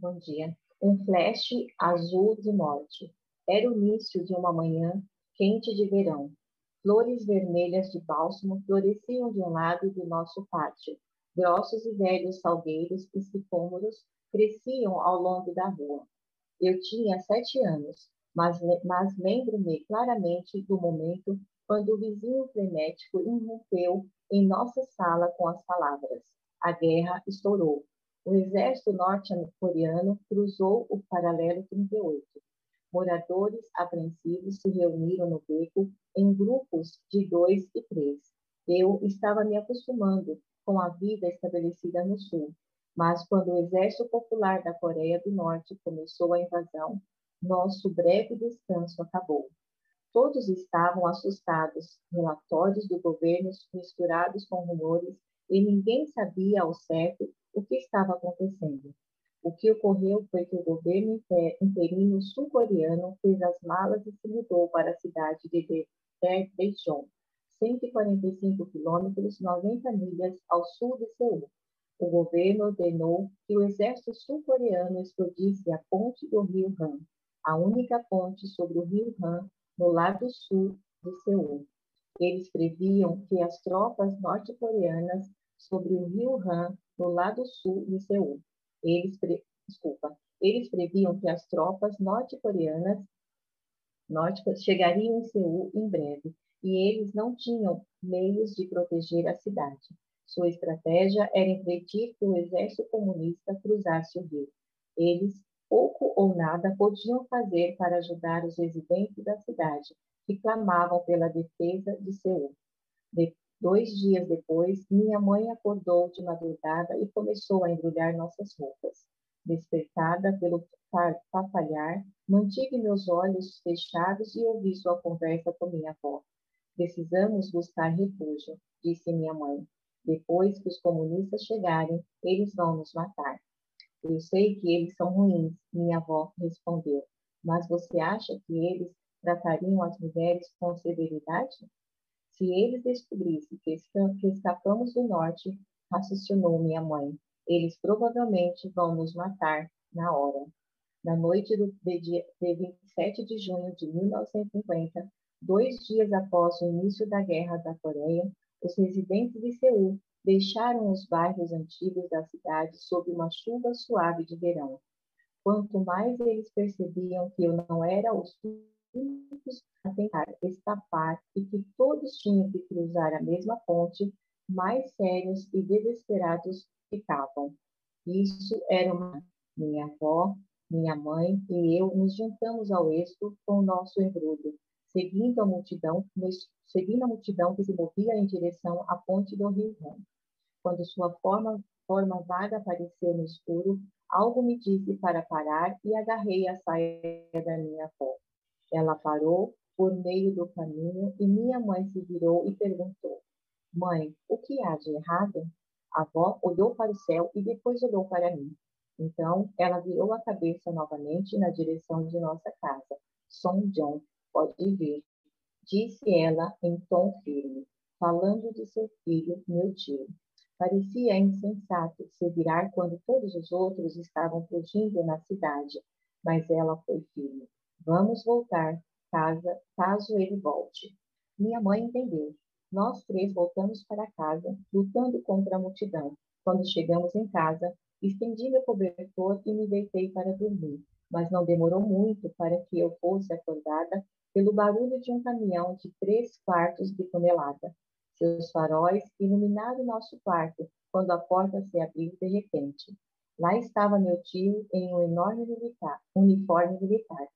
Bom dia. Um flash azul de morte. Era o início de uma manhã quente de verão. Flores vermelhas de bálsamo floresciam de um lado do nosso pátio. Grossos e velhos salgueiros e sicômoros cresciam ao longo da rua. Eu tinha sete anos, mas, mas lembro-me claramente do momento quando o vizinho frenético irrompeu em nossa sala com as palavras: A guerra estourou. O exército norte-coreano cruzou o paralelo 38. Moradores apreensivos se reuniram no beco em grupos de dois e três. Eu estava me acostumando com a vida estabelecida no sul, mas quando o Exército Popular da Coreia do Norte começou a invasão, nosso breve descanso acabou. Todos estavam assustados, relatórios do governo misturados com rumores, e ninguém sabia ao certo o que estava acontecendo. O que ocorreu foi que o governo interino sul-coreano fez as malas e se mudou para a cidade de Daejeon, 145 quilômetros, 90 milhas ao sul de Seul. O governo ordenou que o exército sul-coreano explodisse a ponte do rio Han, a única ponte sobre o rio Han no lado sul de Seul. Eles previam que as tropas norte-coreanas sobre o rio Han no lado sul de Seul. Eles, pre... Desculpa, eles previam que as tropas norte-coreanas norte chegariam em Seul em breve e eles não tinham meios de proteger a cidade. Sua estratégia era impedir que o exército comunista cruzasse o rio. Eles, pouco ou nada, podiam fazer para ajudar os residentes da cidade, que clamavam pela defesa de Seul. De Dois dias depois, minha mãe acordou de madrugada e começou a embrulhar nossas roupas. Despertada pelo papalhar, mantive meus olhos fechados e ouvi sua conversa com minha avó. Precisamos buscar refúgio, disse minha mãe. Depois que os comunistas chegarem, eles vão nos matar. Eu sei que eles são ruins, minha avó respondeu. Mas você acha que eles tratariam as mulheres com severidade? Se eles descobrissem que, escapamos do norte, raciocinou minha mãe, eles provavelmente vão nos matar na hora. Na noite do, de, de 27 de junho de 1950, dois dias após o início da Guerra da Coreia, os residentes de Seul deixaram os bairros antigos da cidade sob uma chuva suave de verão. Quanto mais eles percebiam que eu não era os únicos a tentar escapar e que todos tinham que cruzar a mesma ponte, mais sérios e desesperados ficavam. Isso era uma. Minha avó, minha mãe e eu nos juntamos ao êxito com o nosso embrulho, seguindo a multidão, seguindo a multidão que se movia em direção à ponte do Rio Rão. Quando sua forma, forma vaga apareceu no escuro, algo me disse para parar e agarrei a saia da minha avó. Ela parou por meio do caminho e minha mãe se virou e perguntou: Mãe, o que há de errado? A avó olhou para o céu e depois olhou para mim. Então, ela virou a cabeça novamente na direção de nossa casa. Som John, pode vir, disse ela em tom firme, falando de seu filho, meu tio. Parecia insensato se virar quando todos os outros estavam fugindo na cidade, mas ela foi firme. Vamos voltar, casa, caso ele volte. Minha mãe entendeu. Nós três voltamos para casa, lutando contra a multidão. Quando chegamos em casa, estendi meu cobertor e me deitei para dormir. Mas não demorou muito para que eu fosse acordada pelo barulho de um caminhão de três quartos de tonelada. Seus faróis iluminaram nosso quarto quando a porta se abriu de repente. Lá estava meu tio em um enorme militar, uniforme militar.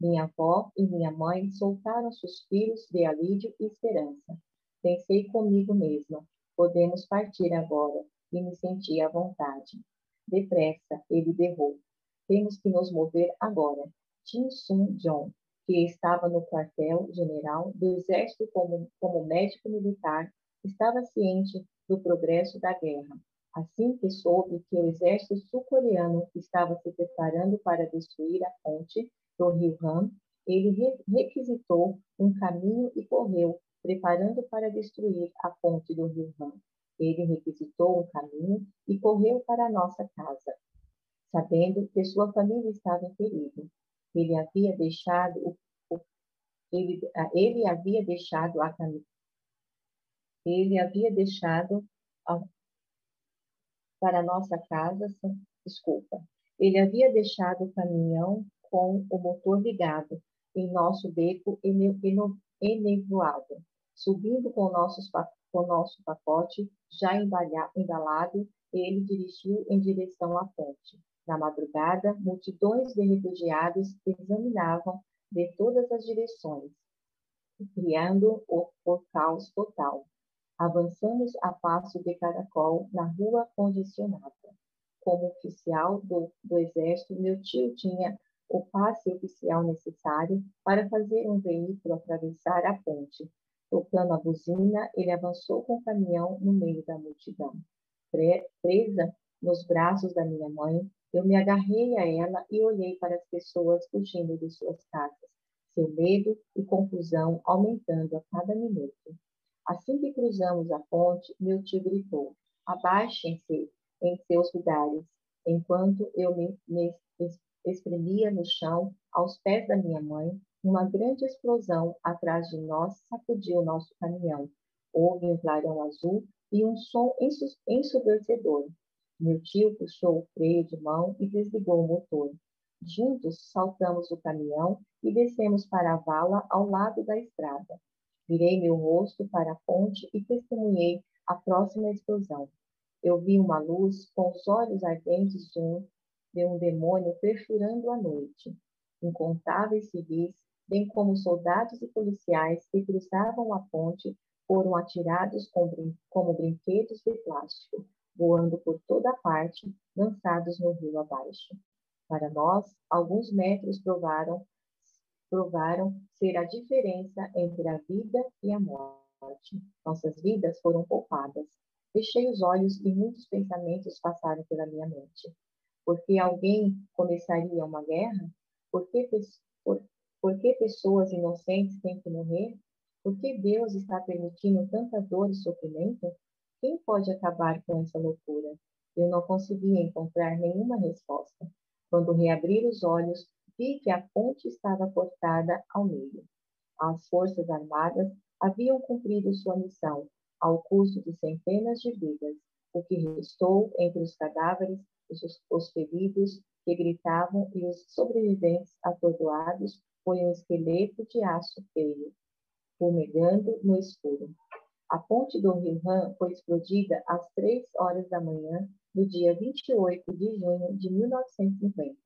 Minha avó e minha mãe soltaram suspiros de alívio e esperança. Pensei comigo mesma, podemos partir agora, e me senti à vontade. Depressa, ele berrou. Temos que nos mover agora. Tim Sun Jong, que estava no quartel-general do Exército como, como médico militar, estava ciente do progresso da guerra. Assim que soube que o exército sul-coreano estava se preparando para destruir a ponte, do rio Han, ele requisitou um caminho e correu, preparando para destruir a ponte do rio Han. Ele requisitou um caminho e correu para a nossa casa. sabendo que sua família estava em perigo. Ele havia deixado o, ele, ele havia deixado a ele havia deixado a, para nossa casa, desculpa, ele havia deixado o caminhão com o motor ligado em nosso beco enevoado, subindo com, nossos, com nosso pacote já embalado, ele dirigiu em direção à ponte. Na madrugada, multidões de refugiados examinavam de todas as direções, criando o, o caos total. Avançamos a passo de caracol na rua condicionada. Como oficial do, do exército, meu tio tinha o passe oficial necessário para fazer um veículo atravessar a ponte. Tocando a buzina, ele avançou com o caminhão no meio da multidão. Presa nos braços da minha mãe, eu me agarrei a ela e olhei para as pessoas fugindo de suas casas, seu medo e confusão aumentando a cada minuto. Assim que cruzamos a ponte, meu tio gritou: Abaixem-se em seus lugares, enquanto eu me, me espremia no chão, aos pés da minha mãe, uma grande explosão atrás de nós sacudiu nosso caminhão. Houve um clarão azul e um som ensurdecedor. Meu tio puxou o freio de mão e desligou o motor. Juntos saltamos do caminhão e descemos para a vala ao lado da estrada. Virei meu rosto para a ponte e testemunhei a próxima explosão. Eu vi uma luz com os olhos ardentes de um de um demônio perfurando a noite. Incontáveis civis, bem como soldados e policiais que cruzavam a ponte, foram atirados como brinquedos de plástico, voando por toda parte, lançados no rio abaixo. Para nós, alguns metros provaram, provaram ser a diferença entre a vida e a morte. Nossas vidas foram poupadas. Fechei os olhos e muitos pensamentos passaram pela minha mente. Porque alguém começaria uma guerra? Por que, por, por que pessoas inocentes têm que morrer? Por que Deus está permitindo tanta dor e sofrimento? Quem pode acabar com essa loucura? Eu não conseguia encontrar nenhuma resposta. Quando reabri os olhos, vi que a ponte estava cortada ao meio. As forças armadas haviam cumprido sua missão, ao custo de centenas de vidas. O que restou entre os cadáveres os, os feridos que gritavam e os sobreviventes atordoados foi um esqueleto de aço feio, fumegando no escuro. A ponte do Rio Han foi explodida às três horas da manhã do dia 28 de junho de 1950.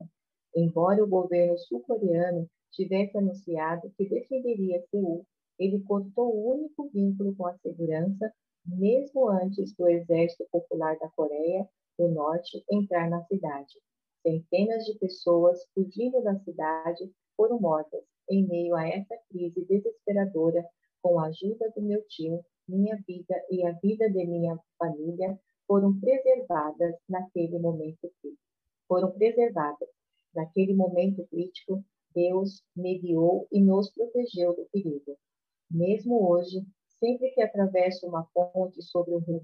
Embora o governo sul-coreano tivesse anunciado que defenderia Seul, ele cortou o único vínculo com a segurança, mesmo antes do Exército Popular da Coreia do Norte entrar na cidade. Centenas de pessoas fugindo da cidade foram mortas em meio a essa crise desesperadora. Com a ajuda do meu tio, minha vida e a vida de minha família foram preservadas naquele momento crítico. Foram preservadas. Naquele momento crítico, Deus mediou e nos protegeu do perigo. Mesmo hoje, sempre que atravesso uma ponte sobre o rio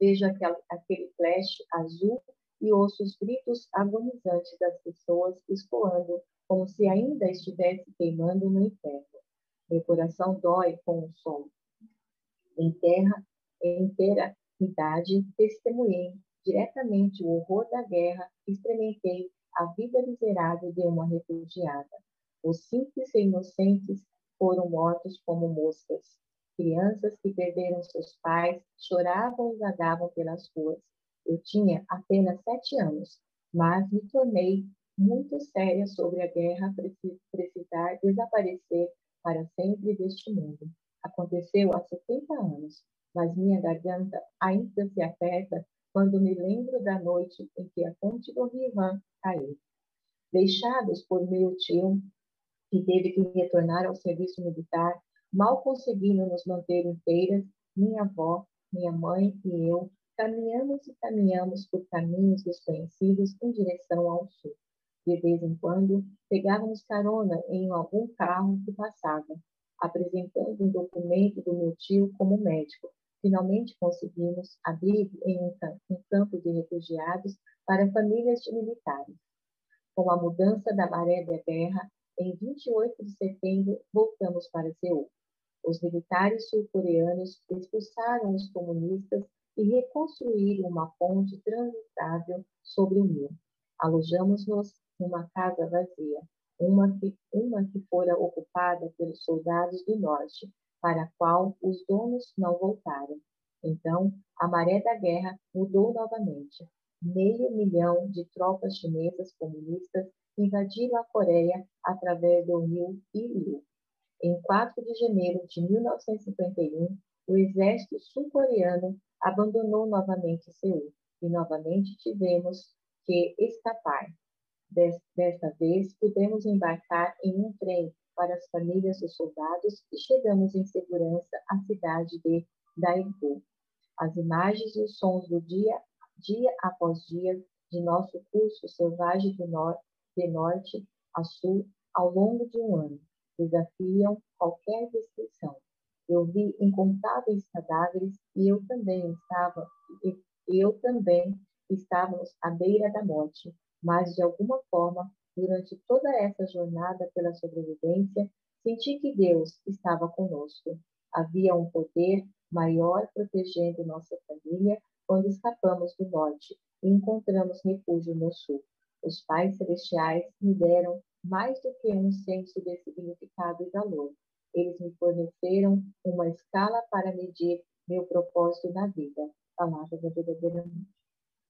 Vejo aquele, aquele flash azul e ouço os gritos agonizantes das pessoas escoando como se ainda estivesse queimando no inferno. Meu coração dói com o som. Em terra, em idade, testemunhei diretamente o horror da guerra, experimentei a vida miserável de uma refugiada. Os simples e inocentes foram mortos como moscas. Crianças que perderam seus pais choravam e vagavam pelas ruas. Eu tinha apenas sete anos, mas me tornei muito séria sobre a guerra precisar desaparecer para sempre deste mundo. Aconteceu há 70 anos, mas minha garganta ainda se aperta quando me lembro da noite em que a ponte do Rivan caiu. Deixados por meu tio, que teve que retornar ao serviço militar, Mal conseguindo nos manter inteiras, minha avó, minha mãe e eu caminhamos e caminhamos por caminhos desconhecidos em direção ao sul. De vez em quando, pegávamos carona em algum carro que passava, apresentando um documento do meu tio como médico, finalmente conseguimos abrigo em um campo de refugiados para famílias de militares. Com a mudança da maré da guerra, em 28 de setembro, voltamos para Seul. Os militares sul-coreanos expulsaram os comunistas e reconstruíram uma ponte transitável sobre o Nilo. Alojamos-nos numa casa vazia, uma que, uma que fora ocupada pelos soldados do norte, para a qual os donos não voltaram. Então, a maré da guerra mudou novamente meio milhão de tropas chinesas comunistas invadiram a Coreia através do rio Ilu. Em 4 de janeiro de 1951, o exército sul-coreano abandonou novamente Seul e novamente tivemos que escapar. Desta vez, pudemos embarcar em um trem para as famílias dos soldados e chegamos em segurança à cidade de Daegu. As imagens e os sons do dia dia após dia, de nosso curso selvagem do de norte a sul ao longo de um ano, desafiam qualquer descrição. Eu vi incontáveis cadáveres e eu também estava, eu também estávamos à beira da morte, mas de alguma forma, durante toda essa jornada pela sobrevivência, senti que Deus estava conosco. Havia um poder maior protegendo nossa família quando escapamos do norte e encontramos refúgio no sul. Os pais celestiais me deram mais do que um senso de significado e valor. Eles me forneceram uma escala para medir meu propósito na vida. Palavra da verdadeira